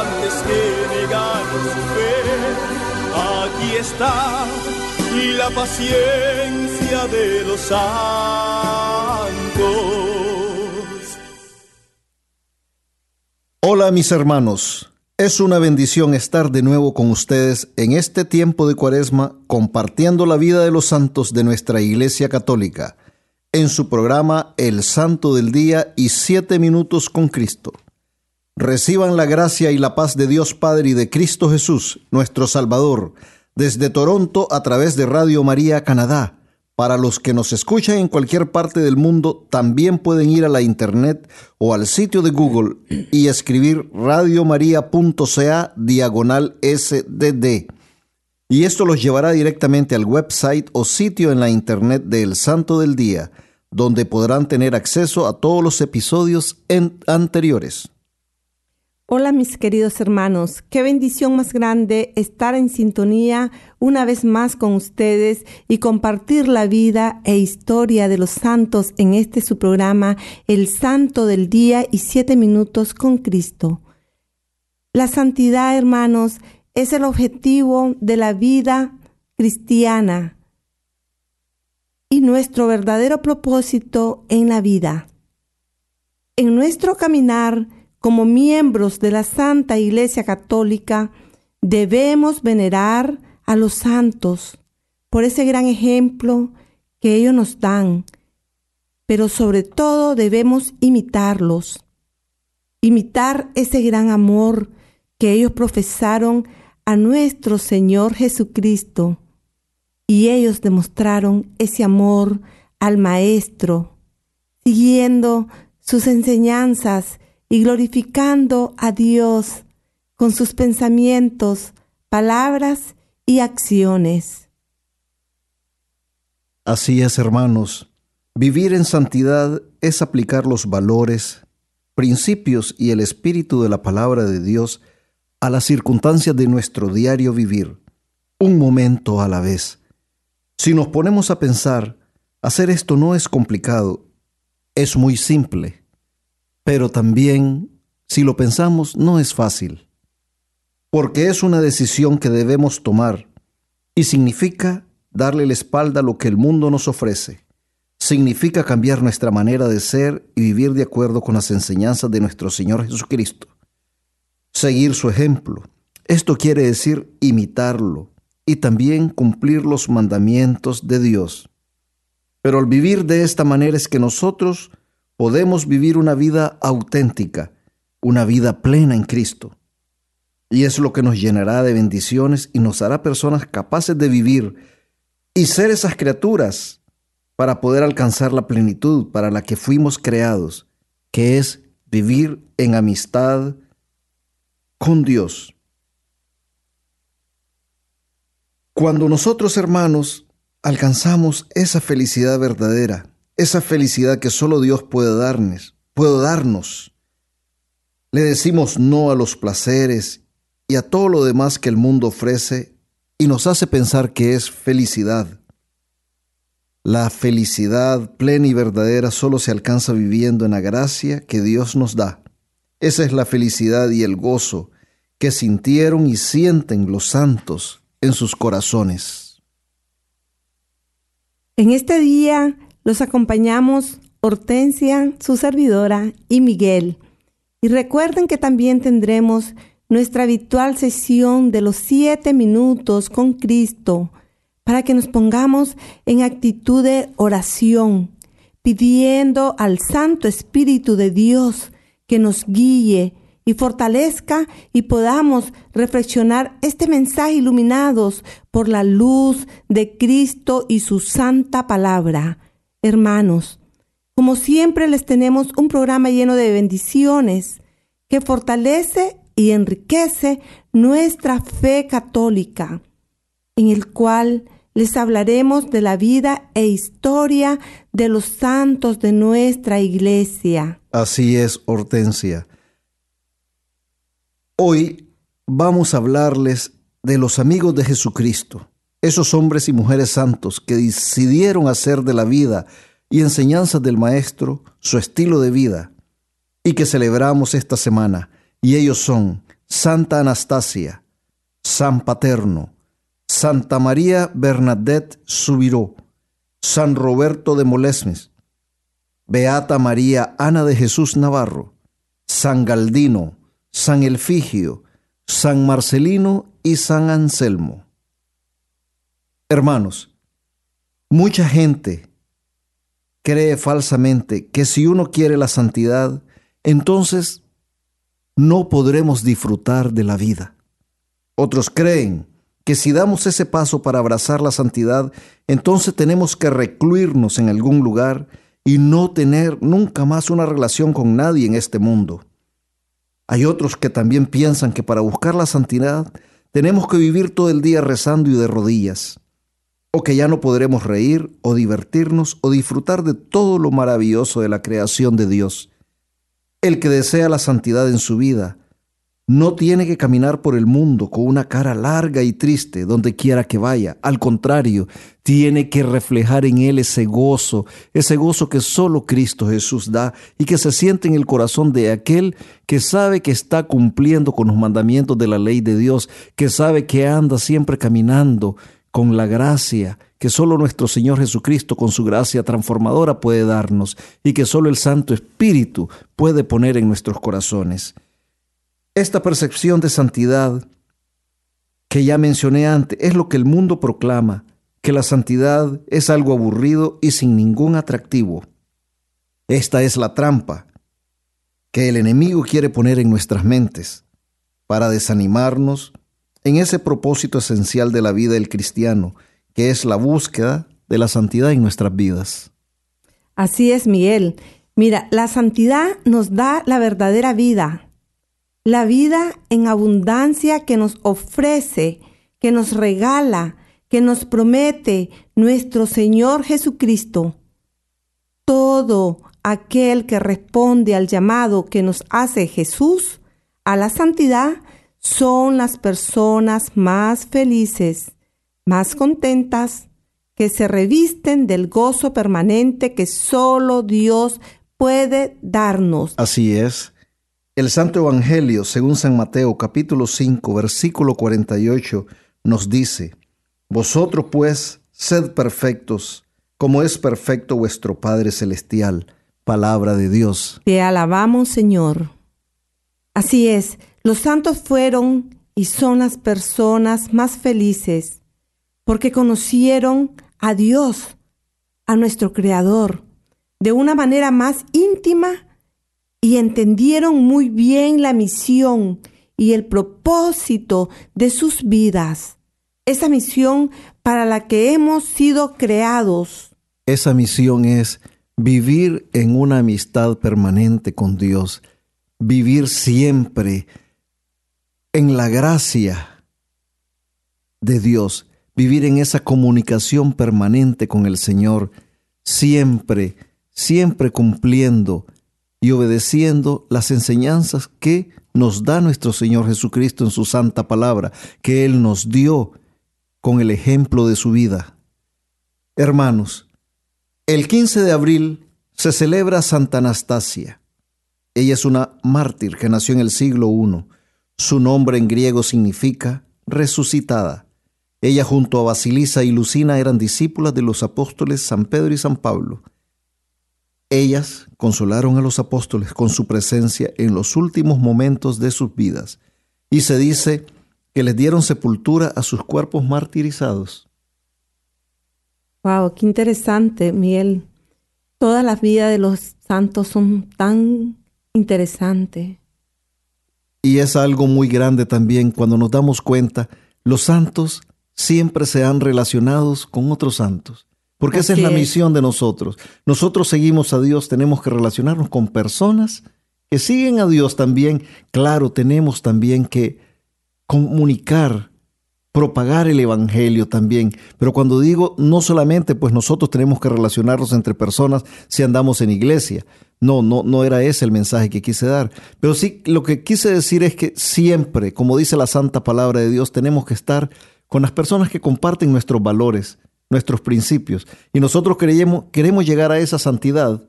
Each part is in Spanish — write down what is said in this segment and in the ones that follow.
antes que su fe. Aquí está la paciencia de los santos. Hola mis hermanos, es una bendición estar de nuevo con ustedes en este tiempo de cuaresma compartiendo la vida de los santos de nuestra Iglesia Católica en su programa El Santo del Día y Siete Minutos con Cristo. Reciban la gracia y la paz de Dios Padre y de Cristo Jesús, nuestro Salvador, desde Toronto a través de Radio María Canadá. Para los que nos escuchan en cualquier parte del mundo, también pueden ir a la internet o al sitio de Google y escribir radiomaria.ca diagonal SDD. Y esto los llevará directamente al website o sitio en la internet del Santo del Día, donde podrán tener acceso a todos los episodios anteriores. Hola mis queridos hermanos, qué bendición más grande estar en sintonía una vez más con ustedes y compartir la vida e historia de los santos en este su programa, El Santo del Día y Siete Minutos con Cristo. La santidad, hermanos, es el objetivo de la vida cristiana y nuestro verdadero propósito en la vida. En nuestro caminar, como miembros de la Santa Iglesia Católica, debemos venerar a los santos por ese gran ejemplo que ellos nos dan, pero sobre todo debemos imitarlos, imitar ese gran amor que ellos profesaron a nuestro Señor Jesucristo, y ellos demostraron ese amor al Maestro, siguiendo sus enseñanzas y glorificando a Dios con sus pensamientos, palabras y acciones. Así es, hermanos. Vivir en santidad es aplicar los valores, principios y el espíritu de la palabra de Dios a las circunstancias de nuestro diario vivir, un momento a la vez. Si nos ponemos a pensar, hacer esto no es complicado, es muy simple. Pero también, si lo pensamos, no es fácil, porque es una decisión que debemos tomar y significa darle la espalda a lo que el mundo nos ofrece. Significa cambiar nuestra manera de ser y vivir de acuerdo con las enseñanzas de nuestro Señor Jesucristo. Seguir su ejemplo. Esto quiere decir imitarlo y también cumplir los mandamientos de Dios. Pero al vivir de esta manera es que nosotros podemos vivir una vida auténtica, una vida plena en Cristo. Y es lo que nos llenará de bendiciones y nos hará personas capaces de vivir y ser esas criaturas para poder alcanzar la plenitud para la que fuimos creados, que es vivir en amistad con Dios. Cuando nosotros hermanos alcanzamos esa felicidad verdadera, esa felicidad que solo Dios puede darnos, puede darnos. Le decimos no a los placeres y a todo lo demás que el mundo ofrece y nos hace pensar que es felicidad. La felicidad plena y verdadera solo se alcanza viviendo en la gracia que Dios nos da. Esa es la felicidad y el gozo que sintieron y sienten los santos en sus corazones. En este día los acompañamos Hortensia, su servidora, y Miguel. Y recuerden que también tendremos nuestra habitual sesión de los siete minutos con Cristo para que nos pongamos en actitud de oración, pidiendo al Santo Espíritu de Dios que nos guíe y fortalezca y podamos reflexionar este mensaje iluminados por la luz de Cristo y su santa palabra. Hermanos, como siempre les tenemos un programa lleno de bendiciones que fortalece y enriquece nuestra fe católica, en el cual les hablaremos de la vida e historia de los santos de nuestra iglesia. Así es, Hortensia. Hoy vamos a hablarles de los amigos de Jesucristo, esos hombres y mujeres santos que decidieron hacer de la vida y enseñanzas del Maestro su estilo de vida y que celebramos esta semana. Y ellos son Santa Anastasia, San Paterno, Santa María Bernadette Subiró, San Roberto de Molesmes, Beata María Ana de Jesús Navarro, San Galdino, San Elfigio, San Marcelino y San Anselmo. Hermanos, mucha gente cree falsamente que si uno quiere la santidad, entonces no podremos disfrutar de la vida. Otros creen que si damos ese paso para abrazar la santidad, entonces tenemos que recluirnos en algún lugar y no tener nunca más una relación con nadie en este mundo. Hay otros que también piensan que para buscar la santidad tenemos que vivir todo el día rezando y de rodillas, o que ya no podremos reír o divertirnos o disfrutar de todo lo maravilloso de la creación de Dios. El que desea la santidad en su vida no tiene que caminar por el mundo con una cara larga y triste donde quiera que vaya. Al contrario, tiene que reflejar en él ese gozo, ese gozo que solo Cristo Jesús da y que se siente en el corazón de aquel que sabe que está cumpliendo con los mandamientos de la ley de Dios, que sabe que anda siempre caminando con la gracia que solo nuestro Señor Jesucristo con su gracia transformadora puede darnos y que solo el Santo Espíritu puede poner en nuestros corazones. Esta percepción de santidad que ya mencioné antes es lo que el mundo proclama, que la santidad es algo aburrido y sin ningún atractivo. Esta es la trampa que el enemigo quiere poner en nuestras mentes para desanimarnos en ese propósito esencial de la vida del cristiano, que es la búsqueda de la santidad en nuestras vidas. Así es, Miguel. Mira, la santidad nos da la verdadera vida, la vida en abundancia que nos ofrece, que nos regala, que nos promete nuestro Señor Jesucristo. Todo aquel que responde al llamado que nos hace Jesús a la santidad son las personas más felices, más contentas, que se revisten del gozo permanente que solo Dios puede darnos. Así es. El Santo Evangelio, según San Mateo capítulo 5, versículo 48, nos dice, Vosotros pues sed perfectos, como es perfecto vuestro Padre Celestial. Palabra de Dios. Te alabamos, Señor. Así es, los santos fueron y son las personas más felices, porque conocieron a Dios, a nuestro Creador, de una manera más íntima y entendieron muy bien la misión y el propósito de sus vidas, esa misión para la que hemos sido creados. Esa misión es vivir en una amistad permanente con Dios, vivir siempre en la gracia de Dios, vivir en esa comunicación permanente con el Señor, siempre, siempre cumpliendo y obedeciendo las enseñanzas que nos da nuestro Señor Jesucristo en su santa palabra, que Él nos dio con el ejemplo de su vida. Hermanos, el 15 de abril se celebra Santa Anastasia. Ella es una mártir que nació en el siglo I. Su nombre en griego significa resucitada. Ella junto a Basilisa y Lucina eran discípulas de los apóstoles San Pedro y San Pablo. Ellas consolaron a los apóstoles con su presencia en los últimos momentos de sus vidas. y se dice que les dieron sepultura a sus cuerpos martirizados. Wow, qué interesante, Miguel. Todas las vidas de los santos son tan interesantes. Y es algo muy grande también cuando nos damos cuenta, los santos siempre se han relacionado con otros santos. Porque esa es la misión de nosotros. Nosotros seguimos a Dios, tenemos que relacionarnos con personas que siguen a Dios también. Claro, tenemos también que comunicar, propagar el Evangelio también. Pero cuando digo no solamente, pues nosotros tenemos que relacionarnos entre personas si andamos en iglesia. No, no, no era ese el mensaje que quise dar. Pero sí, lo que quise decir es que siempre, como dice la santa palabra de Dios, tenemos que estar con las personas que comparten nuestros valores, nuestros principios. Y nosotros queremos, queremos llegar a esa santidad,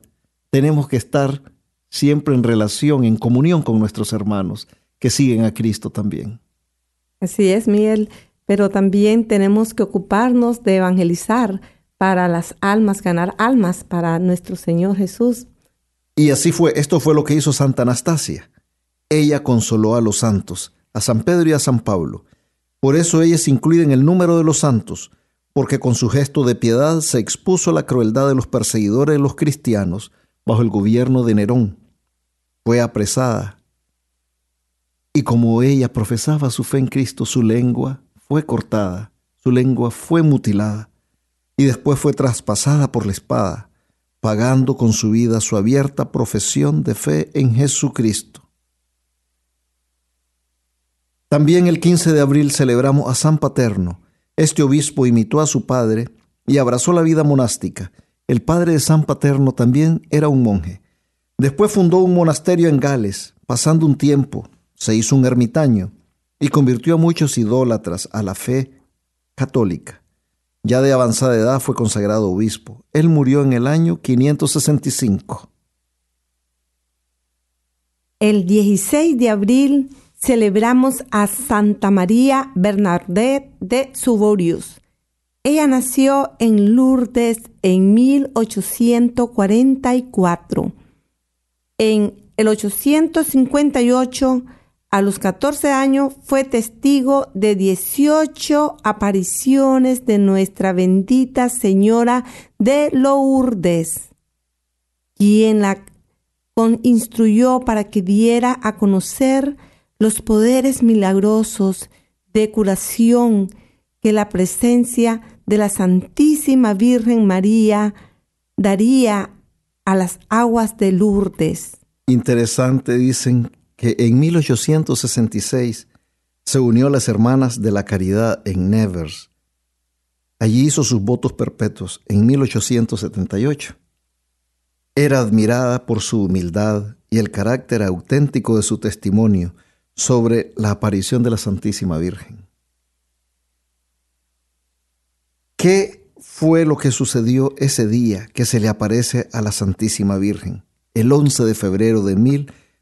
tenemos que estar siempre en relación, en comunión con nuestros hermanos que siguen a Cristo también. Así es, Miguel, pero también tenemos que ocuparnos de evangelizar para las almas, ganar almas para nuestro Señor Jesús. Y así fue, esto fue lo que hizo Santa Anastasia. Ella consoló a los santos, a San Pedro y a San Pablo. Por eso ella es incluida en el número de los santos, porque con su gesto de piedad se expuso a la crueldad de los perseguidores de los cristianos bajo el gobierno de Nerón. Fue apresada. Y como ella profesaba su fe en Cristo, su lengua fue cortada, su lengua fue mutilada, y después fue traspasada por la espada, pagando con su vida su abierta profesión de fe en Jesucristo. También el 15 de abril celebramos a San Paterno, este obispo imitó a su padre y abrazó la vida monástica. El padre de San Paterno también era un monje. Después fundó un monasterio en Gales. Pasando un tiempo, se hizo un ermitaño y convirtió a muchos idólatras a la fe católica. Ya de avanzada edad fue consagrado obispo. Él murió en el año 565. El 16 de abril celebramos a Santa María Bernadette de Suborius. Ella nació en Lourdes en 1844. En el 858, a los 14 años, fue testigo de 18 apariciones de nuestra bendita Señora de Lourdes, quien la instruyó para que diera a conocer los poderes milagrosos de curación que la presencia de la Santísima Virgen María daría a las aguas de Lourdes. Interesante, dicen que en 1866 se unió a las Hermanas de la Caridad en Nevers. Allí hizo sus votos perpetuos en 1878. Era admirada por su humildad y el carácter auténtico de su testimonio, sobre la aparición de la Santísima Virgen. ¿Qué fue lo que sucedió ese día que se le aparece a la Santísima Virgen, el 11 de febrero de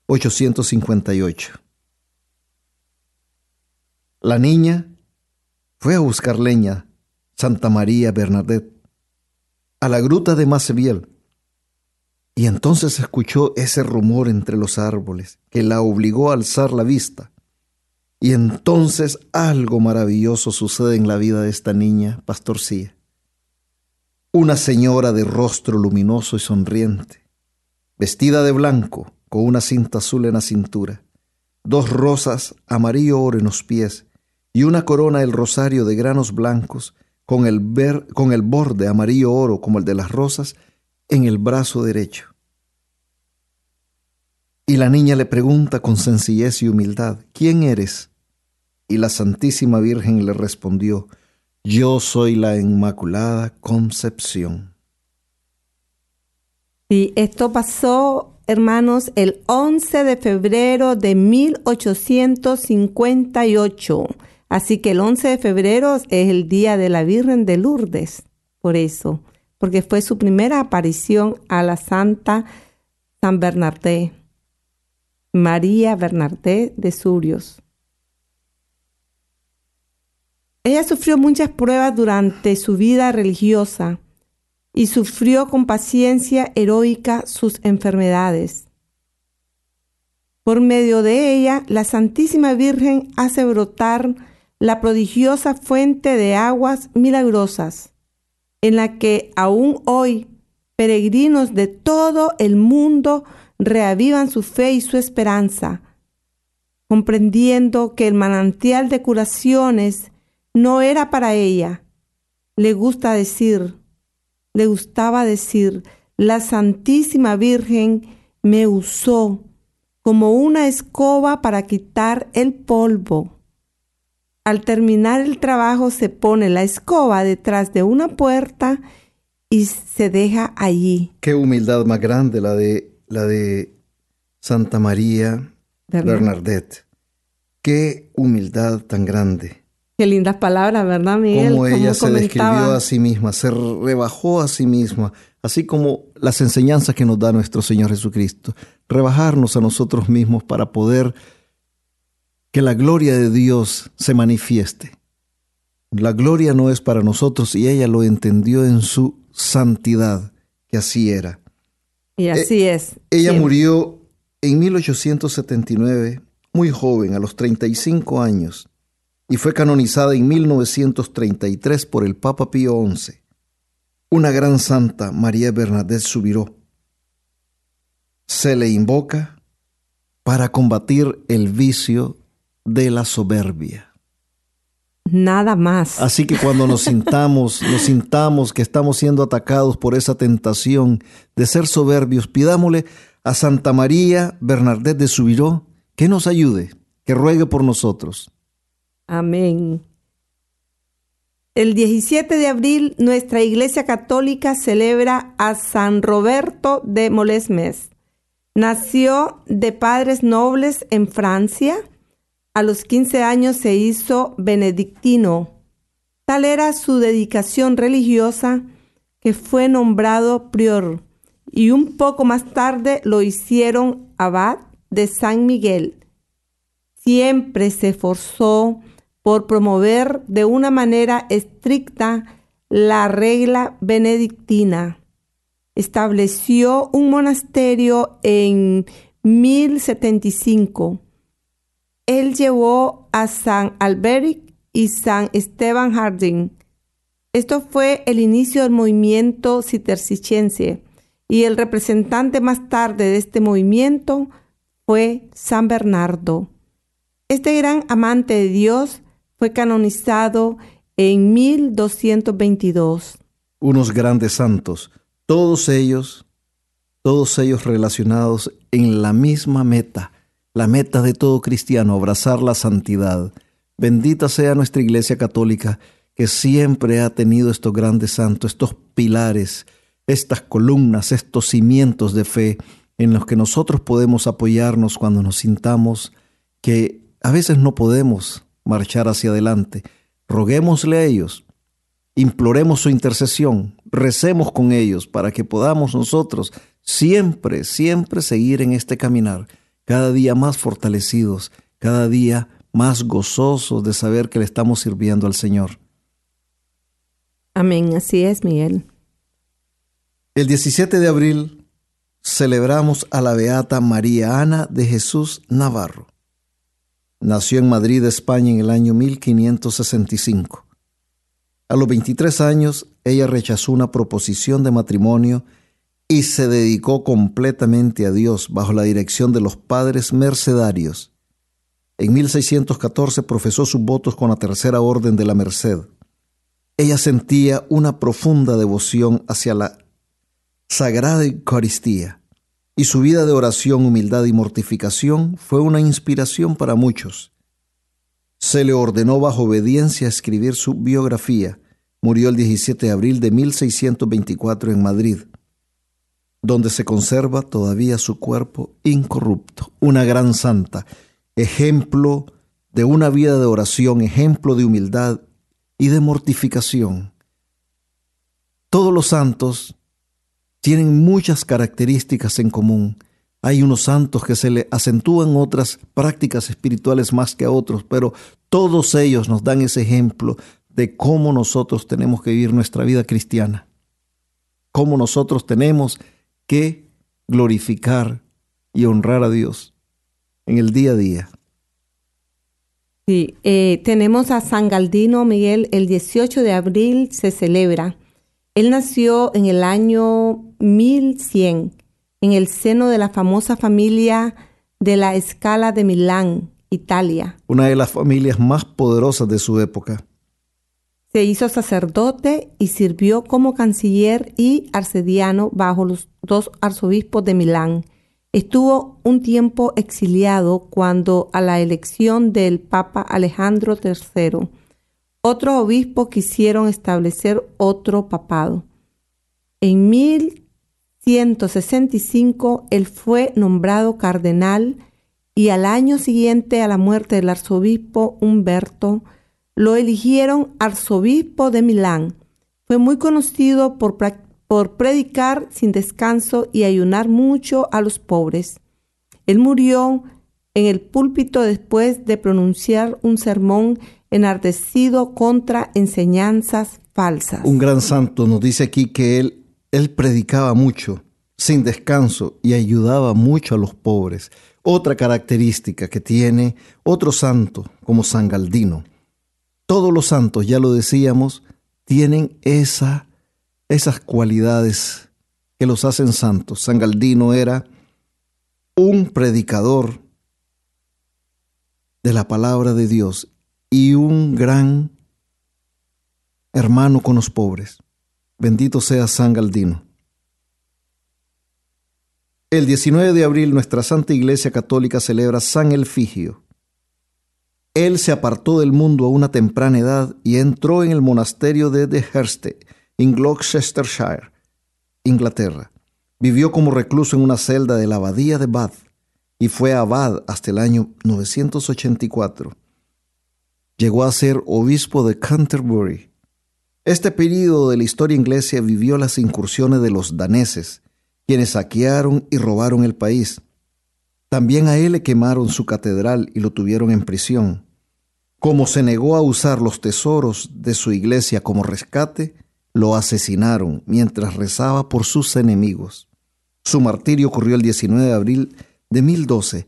1858? La niña fue a buscar leña, Santa María Bernadette, a la gruta de Macebiel, y entonces escuchó ese rumor entre los árboles que la obligó a alzar la vista. Y entonces algo maravilloso sucede en la vida de esta niña pastorcía. Una señora de rostro luminoso y sonriente, vestida de blanco, con una cinta azul en la cintura, dos rosas amarillo oro en los pies y una corona del rosario de granos blancos con el, con el borde amarillo oro como el de las rosas en el brazo derecho. Y la niña le pregunta con sencillez y humildad, ¿quién eres? Y la Santísima Virgen le respondió, yo soy la Inmaculada Concepción. Y esto pasó, hermanos, el 11 de febrero de 1858. Así que el 11 de febrero es el día de la Virgen de Lourdes, por eso porque fue su primera aparición a la Santa San Bernardé, María Bernardé de Surios. Ella sufrió muchas pruebas durante su vida religiosa y sufrió con paciencia heroica sus enfermedades. Por medio de ella, la Santísima Virgen hace brotar la prodigiosa fuente de aguas milagrosas, en la que aún hoy peregrinos de todo el mundo reavivan su fe y su esperanza, comprendiendo que el manantial de curaciones no era para ella. Le gusta decir, le gustaba decir, la Santísima Virgen me usó como una escoba para quitar el polvo. Al terminar el trabajo se pone la escoba detrás de una puerta y se deja allí. Qué humildad más grande la de la de Santa María Bernadette. Qué humildad tan grande. Qué lindas palabras, ¿verdad, Miguel? Cómo ella se describió a sí misma, se rebajó a sí misma, así como las enseñanzas que nos da nuestro Señor Jesucristo. Rebajarnos a nosotros mismos para poder que la gloria de Dios se manifieste. La gloria no es para nosotros y ella lo entendió en su santidad, que así era. Y así es. Ella murió en 1879, muy joven, a los 35 años, y fue canonizada en 1933 por el Papa Pío XI. Una gran santa, María Bernadette Subiró. Se le invoca para combatir el vicio de la soberbia. Nada más. Así que cuando nos sintamos, nos sintamos que estamos siendo atacados por esa tentación de ser soberbios, pidámosle a Santa María Bernadette de Subiró que nos ayude, que ruegue por nosotros. Amén. El 17 de abril nuestra Iglesia Católica celebra a San Roberto de Molesmes. Nació de padres nobles en Francia a los 15 años se hizo benedictino. Tal era su dedicación religiosa que fue nombrado prior y un poco más tarde lo hicieron abad de San Miguel. Siempre se esforzó por promover de una manera estricta la regla benedictina. Estableció un monasterio en 1075 él llevó a San Alberic y San Esteban Harding. Esto fue el inicio del movimiento cisterciense y el representante más tarde de este movimiento fue San Bernardo. Este gran amante de Dios fue canonizado en 1222. Unos grandes santos, todos ellos, todos ellos relacionados en la misma meta, la meta de todo cristiano, abrazar la santidad. Bendita sea nuestra Iglesia Católica, que siempre ha tenido estos grandes santos, estos pilares, estas columnas, estos cimientos de fe en los que nosotros podemos apoyarnos cuando nos sintamos que a veces no podemos marchar hacia adelante. Roguémosle a ellos, imploremos su intercesión, recemos con ellos para que podamos nosotros siempre, siempre seguir en este caminar cada día más fortalecidos, cada día más gozosos de saber que le estamos sirviendo al Señor. Amén, así es, Miguel. El 17 de abril celebramos a la Beata María Ana de Jesús Navarro. Nació en Madrid, España, en el año 1565. A los 23 años, ella rechazó una proposición de matrimonio y se dedicó completamente a Dios bajo la dirección de los padres mercedarios. En 1614 profesó sus votos con la Tercera Orden de la Merced. Ella sentía una profunda devoción hacia la Sagrada Eucaristía y su vida de oración, humildad y mortificación fue una inspiración para muchos. Se le ordenó bajo obediencia escribir su biografía. Murió el 17 de abril de 1624 en Madrid donde se conserva todavía su cuerpo incorrupto, una gran santa, ejemplo de una vida de oración, ejemplo de humildad y de mortificación. Todos los santos tienen muchas características en común. Hay unos santos que se le acentúan otras prácticas espirituales más que a otros, pero todos ellos nos dan ese ejemplo de cómo nosotros tenemos que vivir nuestra vida cristiana, cómo nosotros tenemos que glorificar y honrar a Dios. en el día a día. Sí, eh, tenemos a San Galdino Miguel, el 18 de abril se celebra. Él nació en el año 1100 en el seno de la famosa familia de la Escala de Milán, Italia. Una de las familias más poderosas de su época. Se hizo sacerdote y sirvió como canciller y arcediano bajo los dos arzobispos de Milán. Estuvo un tiempo exiliado cuando a la elección del Papa Alejandro III, otros obispos quisieron establecer otro papado. En 1165 él fue nombrado cardenal y al año siguiente a la muerte del arzobispo Humberto, lo eligieron arzobispo de Milán. Fue muy conocido por, por predicar sin descanso y ayunar mucho a los pobres. Él murió en el púlpito después de pronunciar un sermón enardecido contra enseñanzas falsas. Un gran santo nos dice aquí que él, él predicaba mucho, sin descanso, y ayudaba mucho a los pobres. Otra característica que tiene otro santo, como San Galdino. Todos los santos, ya lo decíamos, tienen esa, esas cualidades que los hacen santos. San Galdino era un predicador de la palabra de Dios y un gran hermano con los pobres. Bendito sea San Galdino. El 19 de abril nuestra Santa Iglesia Católica celebra San Elfigio. Él se apartó del mundo a una temprana edad y entró en el monasterio de The Herste, en Gloucestershire, Inglaterra. Vivió como recluso en una celda de la abadía de Bath y fue abad hasta el año 984. Llegó a ser obispo de Canterbury. Este período de la historia inglesa vivió las incursiones de los daneses, quienes saquearon y robaron el país. También a él le quemaron su catedral y lo tuvieron en prisión. Como se negó a usar los tesoros de su iglesia como rescate, lo asesinaron mientras rezaba por sus enemigos. Su martirio ocurrió el 19 de abril de 1012.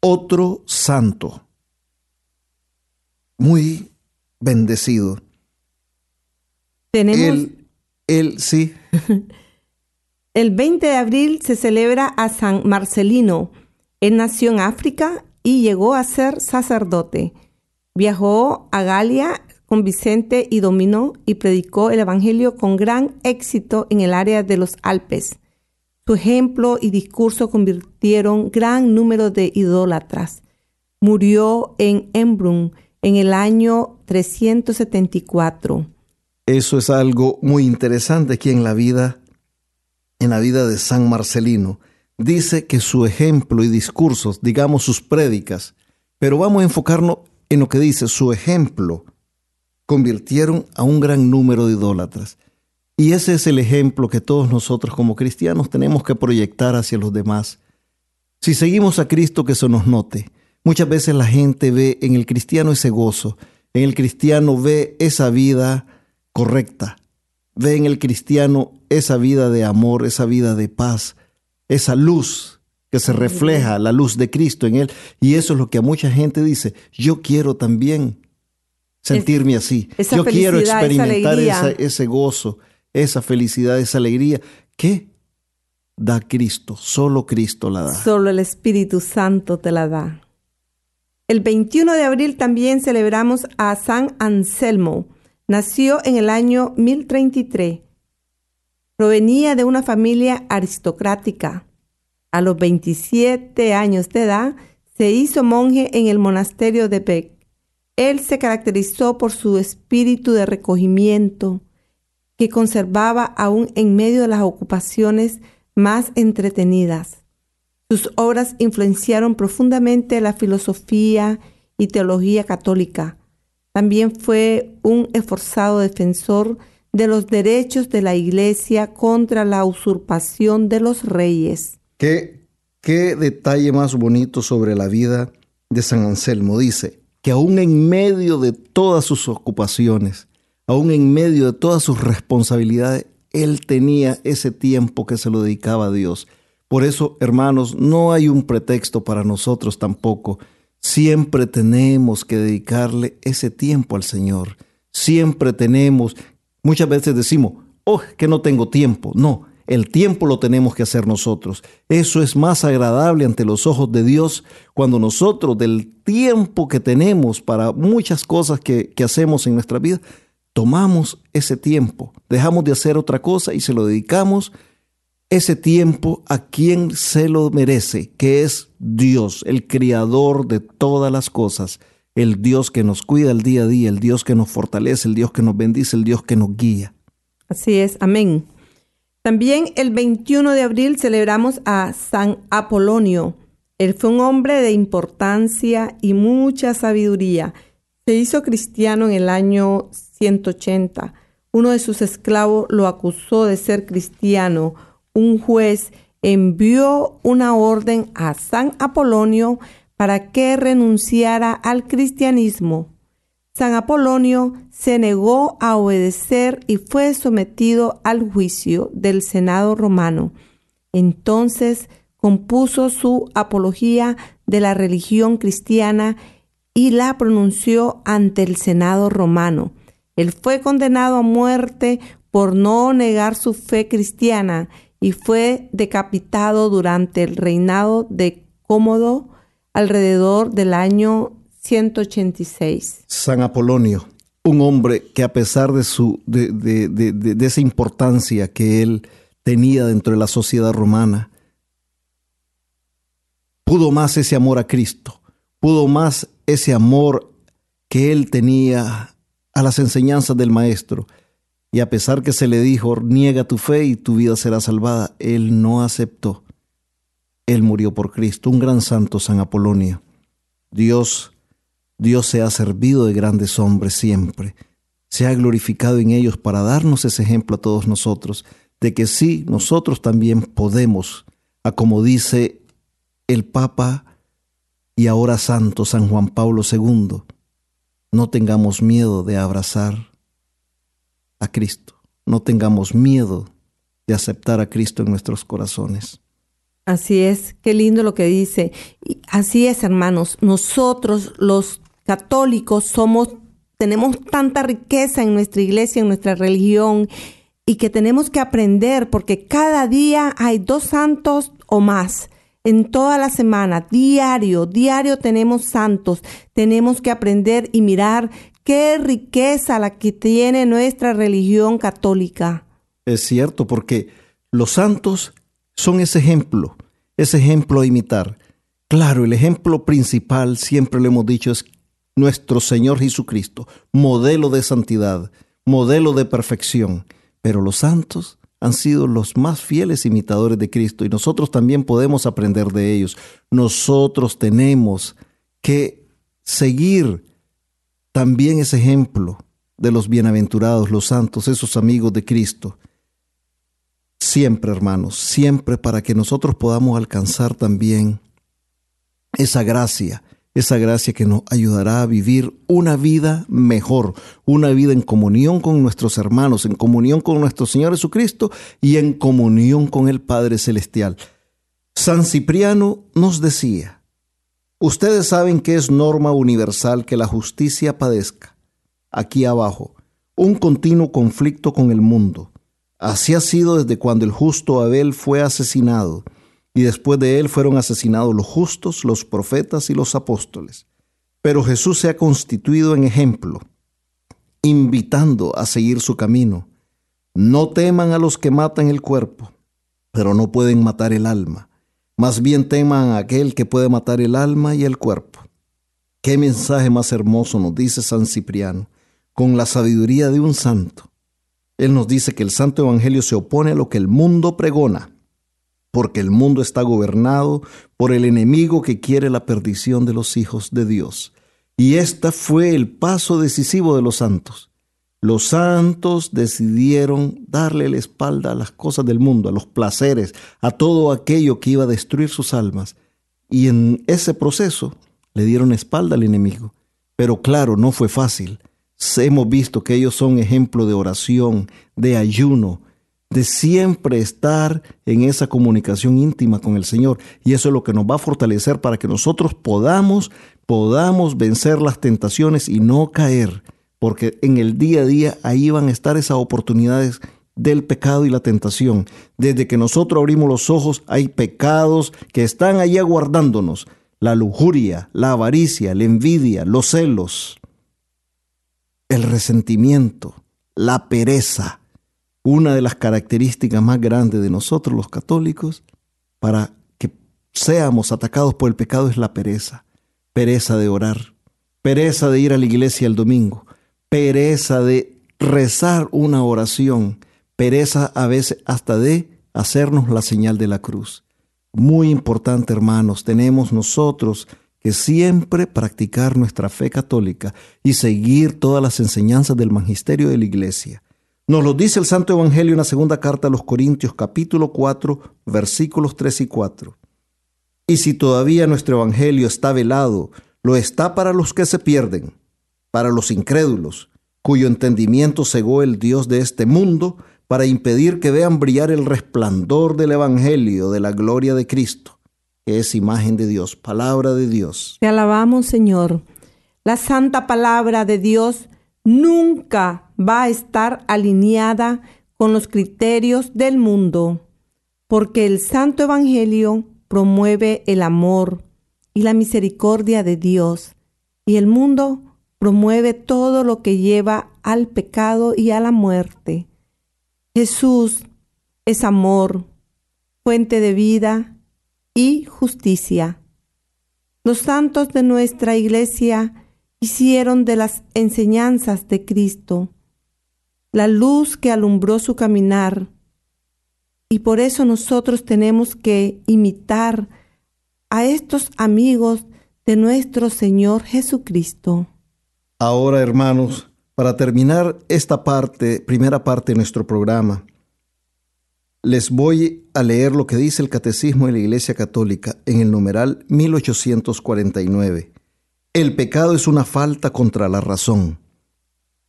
Otro santo, muy bendecido. Tenemos... Él, él sí. El 20 de abril se celebra a San Marcelino. Él nació en África y llegó a ser sacerdote. Viajó a Galia con Vicente y dominó y predicó el Evangelio con gran éxito en el área de los Alpes. Su ejemplo y discurso convirtieron gran número de idólatras. Murió en Embrun en el año 374. Eso es algo muy interesante aquí en la vida en la vida de San Marcelino, dice que su ejemplo y discursos, digamos sus prédicas, pero vamos a enfocarnos en lo que dice, su ejemplo, convirtieron a un gran número de idólatras. Y ese es el ejemplo que todos nosotros como cristianos tenemos que proyectar hacia los demás. Si seguimos a Cristo, que se nos note. Muchas veces la gente ve en el cristiano ese gozo, en el cristiano ve esa vida correcta, ve en el cristiano esa vida de amor, esa vida de paz, esa luz que se refleja, la luz de Cristo en él. Y eso es lo que a mucha gente dice, yo quiero también sentirme así. yo quiero experimentar ese gozo, esa felicidad, esa alegría que da Cristo, solo Cristo la da. Solo el Espíritu Santo te la da. El 21 de abril también celebramos a San Anselmo, Nació en el año 1033. Provenía de una familia aristocrática. A los 27 años de edad se hizo monje en el monasterio de Beck. Él se caracterizó por su espíritu de recogimiento, que conservaba aún en medio de las ocupaciones más entretenidas. Sus obras influenciaron profundamente la filosofía y teología católica, también fue un esforzado defensor de los derechos de la Iglesia contra la usurpación de los reyes. ¿Qué, qué detalle más bonito sobre la vida de San Anselmo. Dice que aún en medio de todas sus ocupaciones, aún en medio de todas sus responsabilidades, él tenía ese tiempo que se lo dedicaba a Dios. Por eso, hermanos, no hay un pretexto para nosotros tampoco. Siempre tenemos que dedicarle ese tiempo al Señor. Siempre tenemos, muchas veces decimos, oh, que no tengo tiempo. No, el tiempo lo tenemos que hacer nosotros. Eso es más agradable ante los ojos de Dios cuando nosotros del tiempo que tenemos para muchas cosas que, hacemos en nuestra vida, tomamos ese tiempo, dejamos de hacer otra cosa y se lo dedicamos ese tiempo a quien se lo merece, que es Dios, el creador de todas las cosas, el Dios que nos cuida el día a día, el Dios que nos fortalece, el Dios que nos bendice, el Dios que nos guía. Así es, amén. También el 21 de abril celebramos a San Apolonio. Él fue un hombre de importancia y mucha sabiduría. Se hizo cristiano en el año 180. Uno de sus esclavos lo acusó de ser cristiano. Un juez envió una orden a San Apolonio para que renunciara al cristianismo. San Apolonio se negó a obedecer y fue sometido al juicio del Senado romano. Entonces compuso su apología de la religión cristiana y la pronunció ante el Senado romano. Él fue condenado a muerte por no negar su fe cristiana y fue decapitado durante el reinado de Cómodo alrededor del año 186. San Apolonio, un hombre que a pesar de, su, de, de, de, esa importancia que él tenía dentro de la sociedad romana, pudo más ese amor a Cristo, pudo más ese amor que él tenía a las enseñanzas del Maestro. Y a pesar que se le dijo, niega tu fe y tu vida será salvada, él no aceptó. Él murió por Cristo, un gran santo San Apolonio. Dios Dios se ha servido de grandes hombres siempre, se ha glorificado en ellos para darnos ese ejemplo a todos nosotros, de que sí, nosotros también podemos, a como dice el Papa y ahora Santo San Juan Pablo II, no tengamos miedo de abrazar a Cristo, no tengamos miedo de aceptar a Cristo en nuestros corazones. Así es, qué lindo lo que dice. Así es, hermanos, nosotros los católicos somos, tenemos tanta riqueza en nuestra iglesia, en nuestra religión, y que tenemos que aprender porque cada día hay dos santos o más. En toda la semana, diario, diario tenemos santos. Tenemos que aprender y mirar qué riqueza la que tiene nuestra religión católica. Es cierto, porque los santos son ese ejemplo, ese ejemplo a imitar. Claro, el ejemplo principal, siempre lo hemos dicho, es nuestro Señor Jesucristo, modelo de santidad, modelo de perfección. Pero los santos han sido los más fieles imitadores de Cristo y nosotros también podemos aprender de ellos. Nosotros tenemos que seguir también ese ejemplo de los bienaventurados, los santos, esos amigos de Cristo. Siempre, hermanos, siempre para que nosotros podamos alcanzar también esa gracia esa gracia que nos ayudará a vivir una vida mejor, una vida en comunión con nuestros hermanos, en comunión con nuestro Señor Jesucristo y en comunión con el Padre Celestial. San Cipriano nos decía, ustedes saben que es norma universal que la justicia padezca, aquí abajo, un continuo conflicto con el mundo. Así ha sido desde cuando el justo Abel fue asesinado y después de él fueron asesinados los justos, los profetas y los apóstoles. Pero Jesús se ha constituido en ejemplo, invitando a seguir su camino. No teman a los que matan el cuerpo, pero no pueden matar el alma. Más bien teman a aquel que puede matar el alma y el cuerpo. Qué mensaje más hermoso nos dice San Cipriano, con la sabiduría de un santo. Él nos dice que el Santo Evangelio se opone a lo que el mundo pregona porque el mundo está gobernado por el enemigo que quiere la perdición de los hijos de Dios. Y este fue el paso decisivo de los santos. Los santos decidieron darle la espalda a las cosas del mundo, a los placeres, a todo aquello que iba a destruir sus almas. Y en ese proceso le dieron espalda al enemigo. Pero claro, no fue fácil. Hemos visto que ellos son ejemplo de oración, de ayuno, de siempre estar en esa comunicación íntima con el Señor. Y eso es lo que nos va a fortalecer para que nosotros podamos, podamos vencer las tentaciones y no caer. Porque en el día a día ahí van a estar esas oportunidades del pecado y la tentación. Desde que nosotros abrimos los ojos hay pecados que están ahí aguardándonos. La lujuria, la avaricia, la envidia, los celos, el resentimiento, la pereza una de las características más grandes de nosotros los católicos para que seamos atacados por el pecado es la pereza. Pereza de orar, pereza de ir a la iglesia el domingo, pereza de rezar una oración, pereza a veces hasta de hacernos la señal de la cruz. Muy importante, hermanos, tenemos nosotros que siempre practicar nuestra fe católica y seguir todas las enseñanzas del magisterio de la iglesia. Nos lo dice el Santo Evangelio en la segunda carta a los Corintios capítulo 4 versículos 3 y 4. Y si todavía nuestro Evangelio está velado, lo está para los que se pierden, para los incrédulos, cuyo entendimiento cegó el Dios de este mundo para impedir que vean brillar el resplandor del Evangelio de la gloria de Cristo, que es imagen de Dios, palabra de Dios. Te alabamos, Señor. La santa palabra de Dios nunca va a estar alineada con los criterios del mundo, porque el Santo Evangelio promueve el amor y la misericordia de Dios, y el mundo promueve todo lo que lleva al pecado y a la muerte. Jesús es amor, fuente de vida y justicia. Los santos de nuestra iglesia hicieron de las enseñanzas de Cristo la luz que alumbró su caminar. Y por eso nosotros tenemos que imitar a estos amigos de nuestro Señor Jesucristo. Ahora, hermanos, para terminar esta parte, primera parte de nuestro programa, les voy a leer lo que dice el Catecismo de la Iglesia Católica en el numeral 1849. El pecado es una falta contra la razón,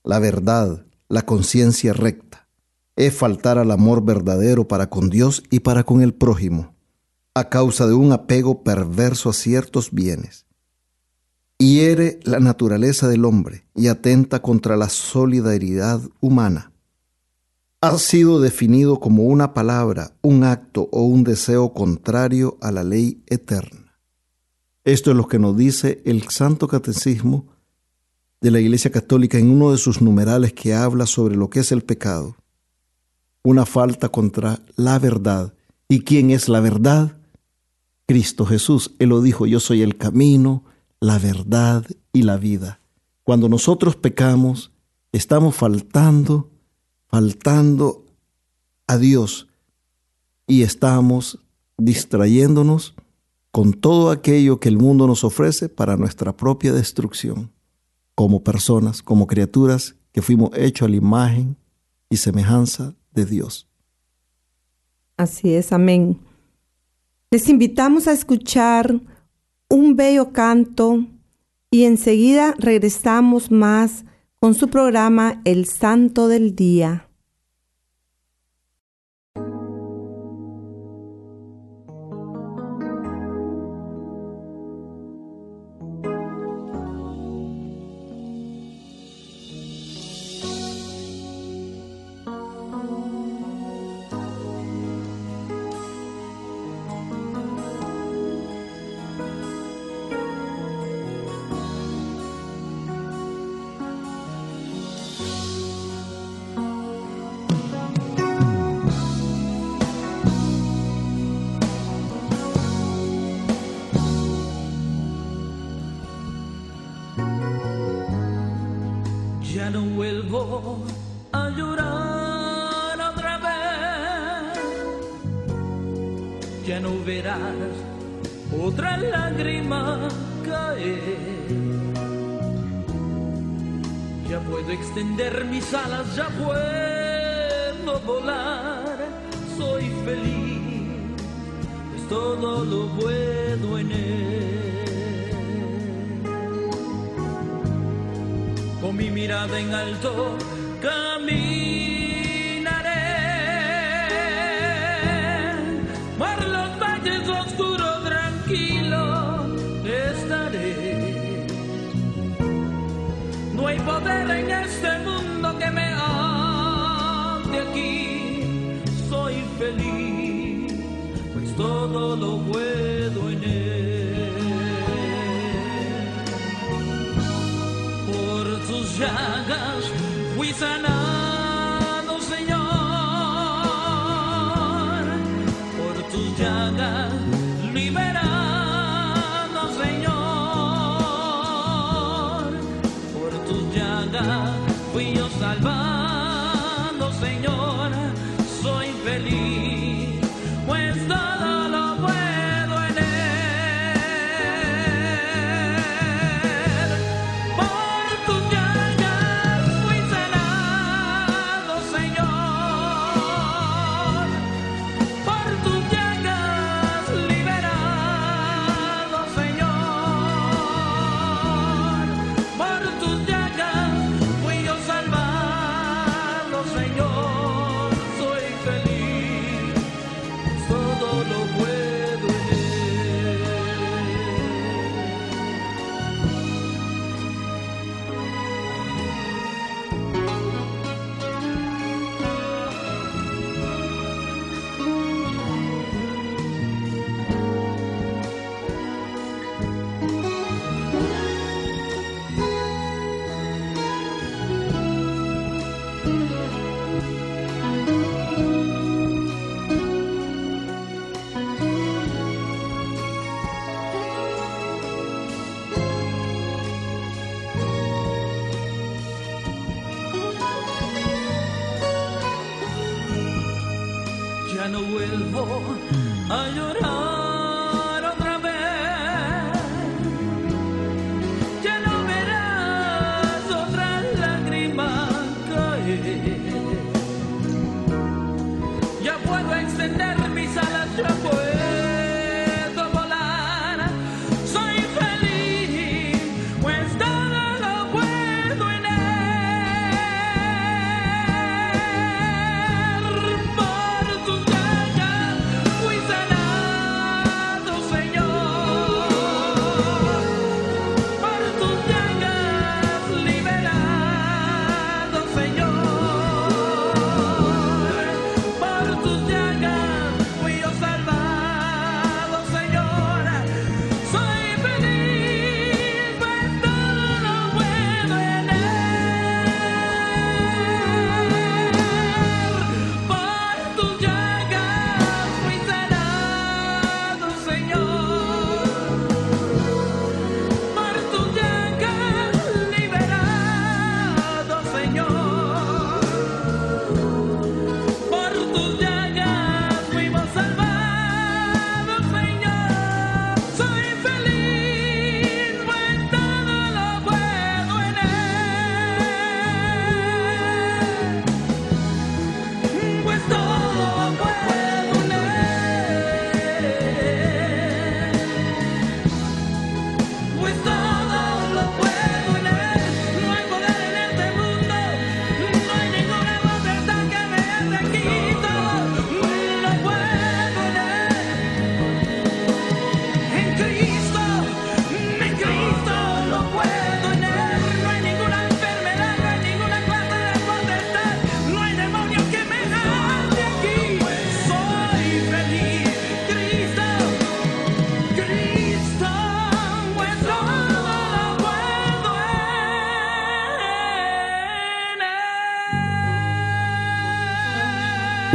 la verdad, la conciencia recta. Es faltar al amor verdadero para con Dios y para con el prójimo, a causa de un apego perverso a ciertos bienes. Hiere la naturaleza del hombre y atenta contra la solidaridad humana. Ha sido definido como una palabra, un acto o un deseo contrario a la ley eterna. Esto es lo que nos dice el Santo Catecismo de la Iglesia Católica en uno de sus numerales que habla sobre lo que es el pecado. Una falta contra la verdad. ¿Y quién es la verdad? Cristo Jesús. Él lo dijo, yo soy el camino, la verdad y la vida. Cuando nosotros pecamos, estamos faltando, faltando a Dios y estamos distrayéndonos con todo aquello que el mundo nos ofrece para nuestra propia destrucción, como personas, como criaturas que fuimos hechos a la imagen y semejanza de Dios. Así es, amén. Les invitamos a escuchar un bello canto y enseguida regresamos más con su programa El Santo del Día. A llorar otra vez. Ya no verás otra lágrima caer. Ya puedo extender mis alas, ya puedo volar. Soy feliz, es todo lo bueno en él. en alto caminaré. Por los valles oscuros tranquilo estaré. No hay poder en Llagas fui sanado, Señor. Por tus llagas liberado,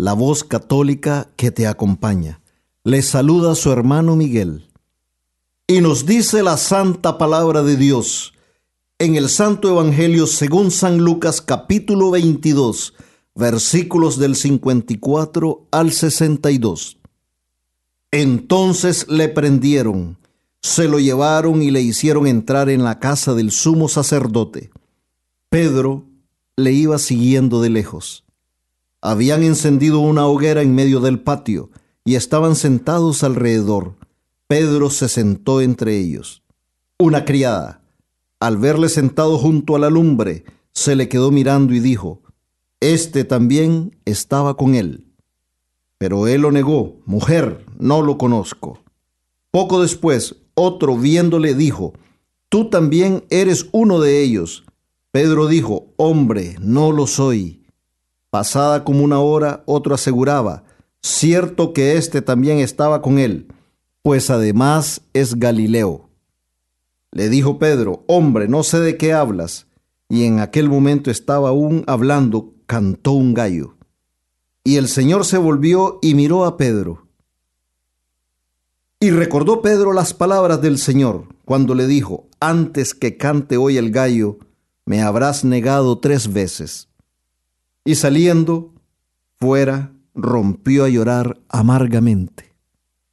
la voz católica que te acompaña. Les saluda su hermano Miguel. Y nos dice la santa palabra de Dios en el Santo Evangelio según San Lucas capítulo 22, versículos del 54 al 62. Entonces le prendieron, se lo llevaron y le hicieron entrar en la casa del sumo sacerdote. Pedro le iba siguiendo de lejos. Habían encendido una hoguera en medio del patio y estaban sentados alrededor. Pedro se sentó entre ellos. Una criada, al verle sentado junto a la lumbre, se le quedó mirando y dijo, Este también estaba con él. Pero él lo negó, Mujer, no lo conozco. Poco después, otro viéndole dijo, Tú también eres uno de ellos. Pedro dijo, Hombre, no lo soy. Pasada como una hora, otro aseguraba, Cierto que éste también estaba con él, pues además es Galileo. Le dijo Pedro, Hombre, no sé de qué hablas. Y en aquel momento estaba aún hablando, cantó un gallo. Y el Señor se volvió y miró a Pedro. Y recordó Pedro las palabras del Señor cuando le dijo, antes que cante hoy el gallo, me habrás negado tres veces. Y saliendo fuera, rompió a llorar amargamente.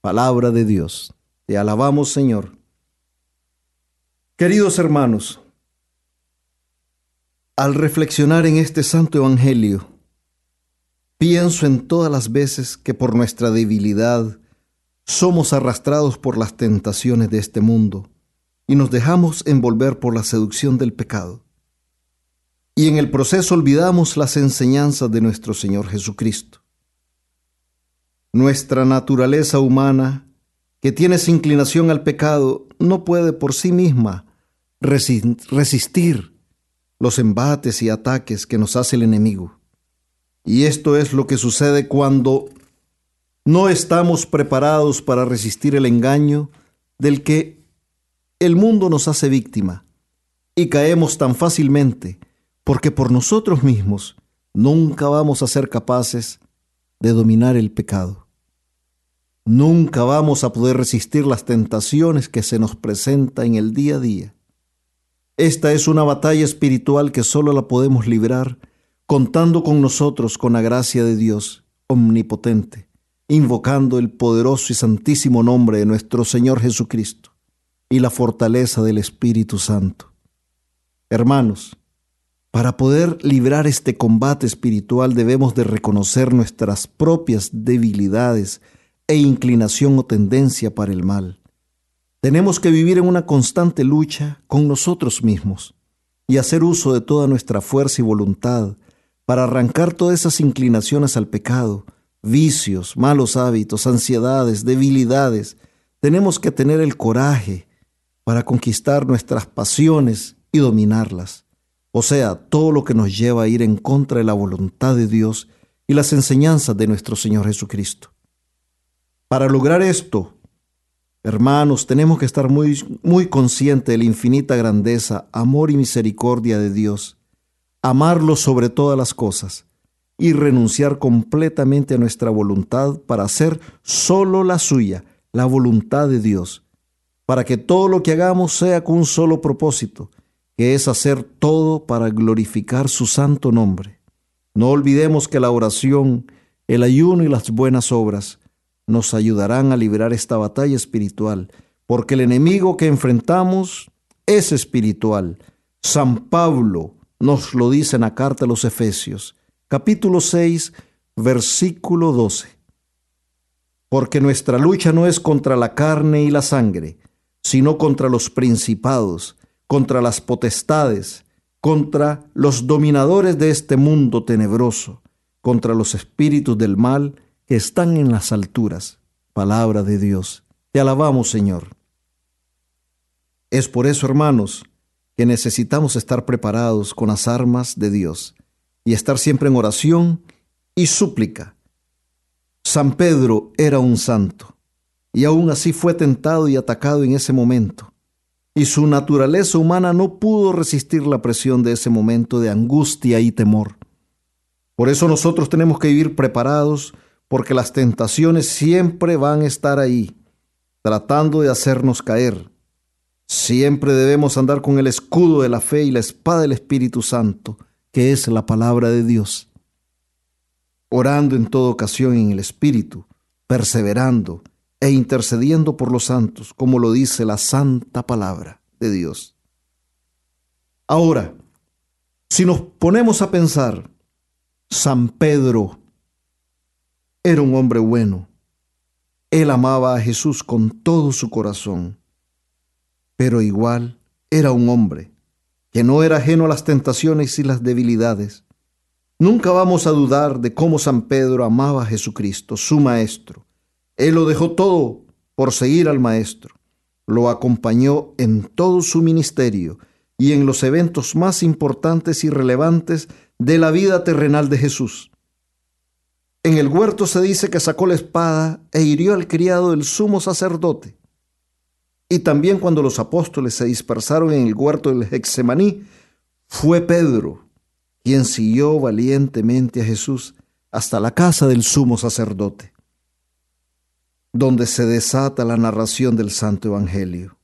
Palabra de Dios. Te alabamos, Señor. Queridos hermanos, al reflexionar en este santo evangelio, pienso en todas las veces que por nuestra debilidad somos arrastrados por las tentaciones de este mundo y nos dejamos envolver por la seducción del pecado. Y en el proceso olvidamos las enseñanzas de nuestro Señor Jesucristo. Nuestra naturaleza humana, que tiene inclinación al pecado, no puede por sí misma resistir los embates y ataques que nos hace el enemigo. Y esto es lo que sucede cuando no estamos preparados para resistir el engaño del que el mundo nos hace víctima y caemos tan fácilmente porque por nosotros mismos nunca vamos a ser capaces de dominar el pecado. Nunca vamos a poder resistir las tentaciones que se nos presenta en el día a día. Esta es una batalla espiritual que solo la podemos librar contando con nosotros con la gracia de Dios omnipotente, invocando el poderoso y santísimo nombre de nuestro Señor Jesucristo y la fortaleza del Espíritu Santo. Hermanos, para poder librar este combate espiritual debemos de reconocer nuestras propias debilidades e inclinación o tendencia para el mal. Tenemos que vivir en una constante lucha con nosotros mismos y hacer uso de toda nuestra fuerza y voluntad para arrancar todas esas inclinaciones al pecado, vicios, malos hábitos, ansiedades, debilidades. Tenemos que tener el coraje para conquistar nuestras pasiones y dominarlas. O sea, todo lo que nos lleva a ir en contra de la voluntad de Dios y las enseñanzas de nuestro Señor Jesucristo. Para lograr esto, Hermanos, tenemos que estar muy, muy conscientes de la infinita grandeza, amor y misericordia de Dios, amarlo sobre todas las cosas y renunciar completamente a nuestra voluntad para hacer solo la suya, la voluntad de Dios, para que todo lo que hagamos sea con un solo propósito, que es hacer todo para glorificar su santo nombre. No olvidemos que la oración, el ayuno y las buenas obras nos ayudarán a liberar esta batalla espiritual, porque el enemigo que enfrentamos es espiritual. San Pablo nos lo dice en la carta a los Efesios, capítulo 6, versículo 12. Porque nuestra lucha no es contra la carne y la sangre, sino contra los principados, contra las potestades, contra los dominadores de este mundo tenebroso, contra los espíritus del mal que están en las alturas. Palabra de Dios. Te alabamos, Señor. Es por eso, hermanos, que necesitamos estar preparados con las armas de Dios y estar siempre en oración y súplica. San Pedro era un santo y aún así fue tentado y atacado en ese momento. Y su naturaleza humana no pudo resistir la presión de ese momento de angustia y temor. Por eso nosotros tenemos que vivir preparados porque las tentaciones siempre van a estar ahí, tratando de hacernos caer. Siempre debemos andar con el escudo de la fe y la espada del Espíritu Santo, que es la palabra de Dios. Orando en toda ocasión en el Espíritu, perseverando e intercediendo por los santos, como lo dice la santa palabra de Dios. Ahora, Si nos ponemos a pensar, San Pedro era un hombre bueno. Él amaba a Jesús con todo su corazón, pero igual era un hombre que no era ajeno a las tentaciones y las debilidades. Nunca vamos a dudar de cómo San Pedro amaba a Jesucristo, su Maestro. Él lo dejó todo por seguir al Maestro. Lo acompañó en todo su ministerio y en los eventos más importantes y relevantes de la vida terrenal de Jesús. En el huerto se dice que sacó la espada e hirió al criado del sumo sacerdote. Y también cuando los apóstoles se dispersaron en el huerto del Hexemaní, fue Pedro quien siguió valientemente a Jesús hasta la casa del sumo sacerdote, donde se desata la narración del Santo Evangelio.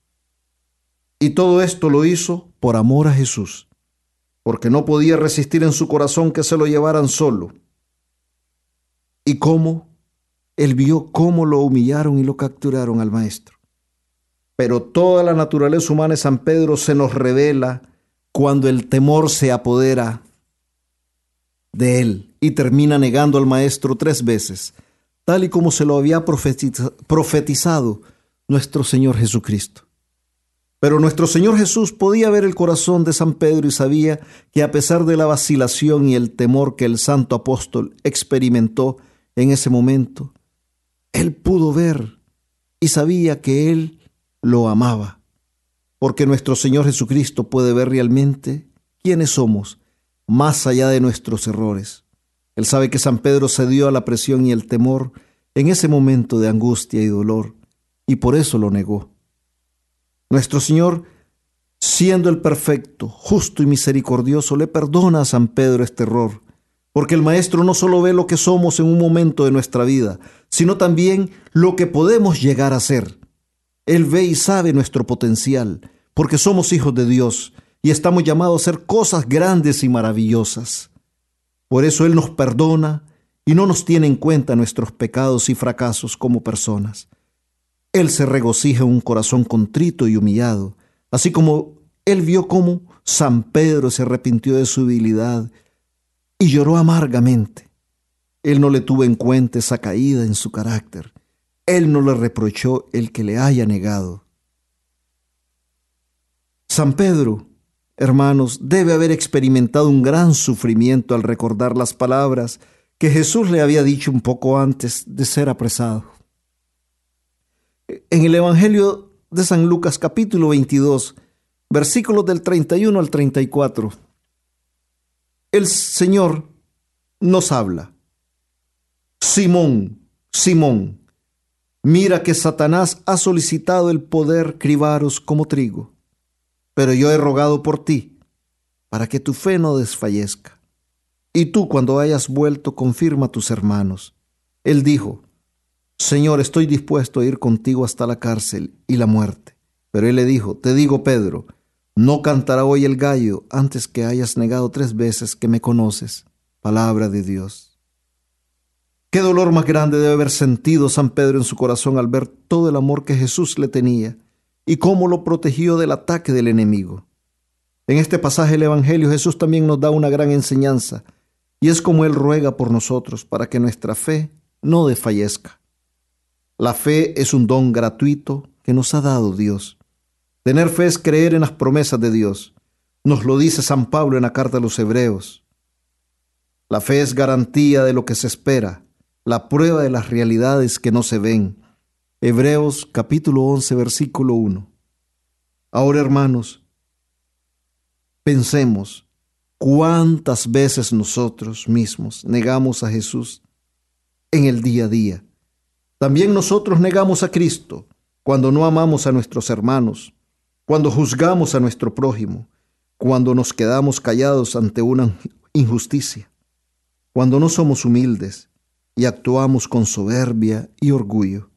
Y todo esto lo hizo por amor a Jesús, porque no podía resistir en su corazón que se lo llevaran solo. Y cómo él vio cómo lo humillaron y lo capturaron al maestro. Pero toda la naturaleza humana de San Pedro se nos revela cuando el temor se apodera de él y termina negando al maestro tres veces, tal y como se lo había profetizado nuestro Señor Jesucristo. Pero nuestro Señor Jesús podía ver el corazón de San Pedro y sabía que a pesar de la vacilación y el temor que el santo apóstol experimentó en ese momento, él pudo ver y sabía que él lo amaba, porque nuestro Señor Jesucristo puede ver realmente quiénes somos más allá de nuestros errores. Él sabe que San Pedro cedió a la presión y el temor en ese momento de angustia y dolor, y por eso lo negó. Nuestro Señor, siendo el perfecto, justo y misericordioso, le perdona a San Pedro este error, porque el Maestro no solo ve lo que somos en un momento de nuestra vida, sino también lo que podemos llegar a ser. Él ve y sabe nuestro potencial, porque somos hijos de Dios y estamos llamados a hacer cosas grandes y maravillosas. Por eso Él nos perdona y no nos tiene en cuenta nuestros pecados y fracasos como personas. Él se regocija en un corazón contrito y humillado, así como Él vio cómo San Pedro se arrepintió de su debilidad y lloró amargamente. Él no le tuvo en cuenta esa caída en su carácter. Él no le reprochó el que le haya negado. San Pedro hermanos, debe haber experimentado un gran sufrimiento al recordar las palabras que Jesús le había dicho un poco antes de ser apresado. En el Evangelio de San Lucas capítulo 22, versículos del 31 al 34, el Señor nos habla. Simón, Simón, mira que Satanás ha solicitado el poder cribaros como trigo pero yo he rogado por ti, para que tu fe no desfallezca. Y tú cuando hayas vuelto confirma a tus hermanos. Él dijo, Señor, estoy dispuesto a ir contigo hasta la cárcel y la muerte. Pero él le dijo, te digo, Pedro, no cantará hoy el gallo antes que hayas negado tres veces que me conoces. Palabra de Dios. Qué dolor más grande debe haber sentido San Pedro en su corazón al ver todo el amor que Jesús le tenía y cómo lo protegió del ataque del enemigo. En este pasaje del Evangelio Jesús también nos da una gran enseñanza, y es como Él ruega por nosotros para que nuestra fe no desfallezca. La fe es un don gratuito que nos ha dado Dios. Tener fe es creer en las promesas de Dios. Nos lo dice San Pablo en la carta a los Hebreos. La fe es garantía de lo que se espera, la prueba de las realidades que no se ven Hebreos capítulo 11, versículo 1. Ahora, hermanos, pensemos cuántas veces nosotros mismos negamos a Jesús en el día a día. También nosotros negamos a Cristo cuando no amamos a nuestros hermanos, cuando juzgamos a nuestro prójimo, cuando nos quedamos callados ante una injusticia, cuando no somos humildes y actuamos con soberbia y orgullo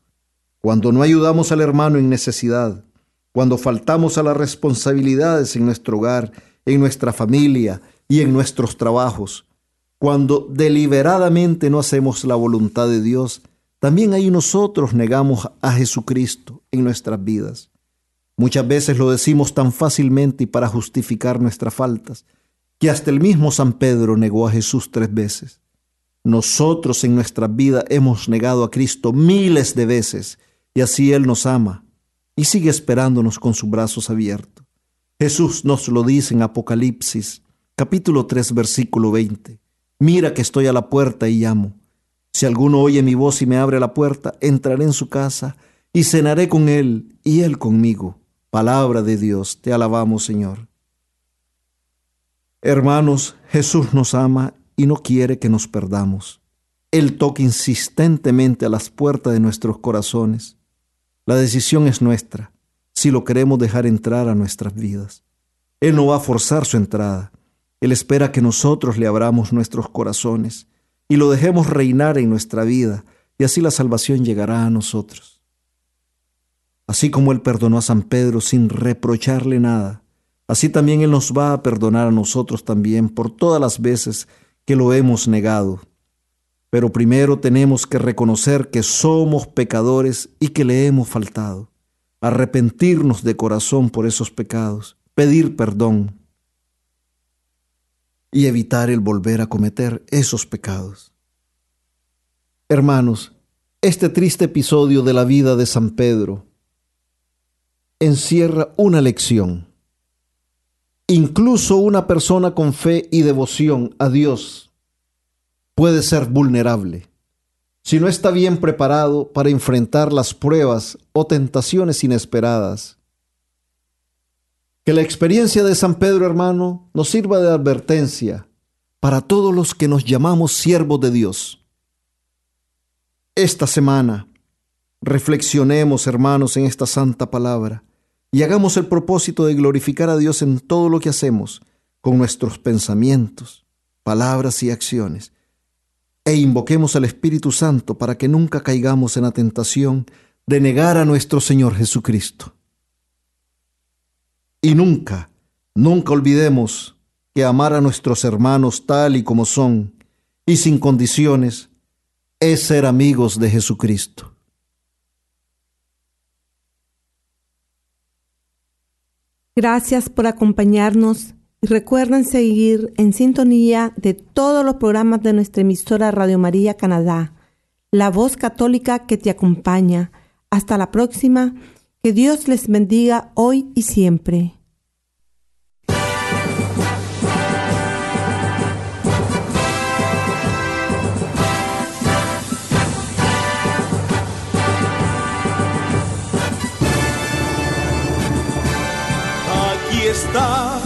cuando no ayudamos al hermano en necesidad, cuando faltamos a las responsabilidades en nuestro hogar, en nuestra familia y en nuestros trabajos, cuando deliberadamente no hacemos la voluntad de Dios, también ahí nosotros negamos a Jesucristo en nuestras vidas. Muchas veces lo decimos tan fácilmente y para justificar nuestras faltas, que hasta el mismo San Pedro negó a Jesús tres veces. Nosotros en nuestra vida hemos negado a Cristo miles de veces y así Él nos ama y sigue esperándonos con sus brazos abiertos. Jesús nos lo dice en Apocalipsis, capítulo 3, versículo 20. Mira que estoy a la puerta y llamo. Si alguno oye mi voz y me abre la puerta, entraré en su casa y cenaré con él y él conmigo. Palabra de Dios, te alabamos Señor. Hermanos, Jesús nos ama y no quiere que nos perdamos. Él toca insistentemente a las puertas de nuestros corazones. La decisión es nuestra, si lo queremos dejar entrar a nuestras vidas. Él no va a forzar su entrada. Él espera que nosotros le abramos nuestros corazones y lo dejemos reinar en nuestra vida, y así la salvación llegará a nosotros. Así como Él perdonó a San Pedro sin reprocharle nada, así también Él nos va a perdonar a nosotros también por todas las veces que lo hemos negado. Pero primero tenemos que reconocer que somos pecadores y que le hemos faltado, arrepentirnos de corazón por esos pecados, pedir perdón y evitar el volver a cometer esos pecados. Hermanos, este triste episodio de la vida de San Pedro encierra una lección. Incluso una persona con fe y devoción a Dios puede ser vulnerable si no está bien preparado para enfrentar las pruebas o tentaciones inesperadas. Que la experiencia de San Pedro, hermano, nos sirva de advertencia para todos los que nos llamamos siervos de Dios. Esta semana, reflexionemos, hermanos, en esta santa palabra y hagamos el propósito de glorificar a Dios en todo lo que hacemos, con nuestros pensamientos, palabras y acciones, e invoquemos al Espíritu Santo para que nunca caigamos en la tentación de negar a nuestro Señor Jesucristo. Y nunca, nunca olvidemos que amar a nuestros hermanos tal y como son y sin condiciones es ser amigos de Jesucristo. Gracias por acompañarnos recuerden seguir en sintonía de todos los programas de nuestra emisora Radio María Canadá, la voz católica que te acompaña. Hasta la próxima. Que Dios les bendiga hoy y siempre. Aquí está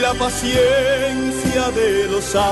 la paciencia de los santos.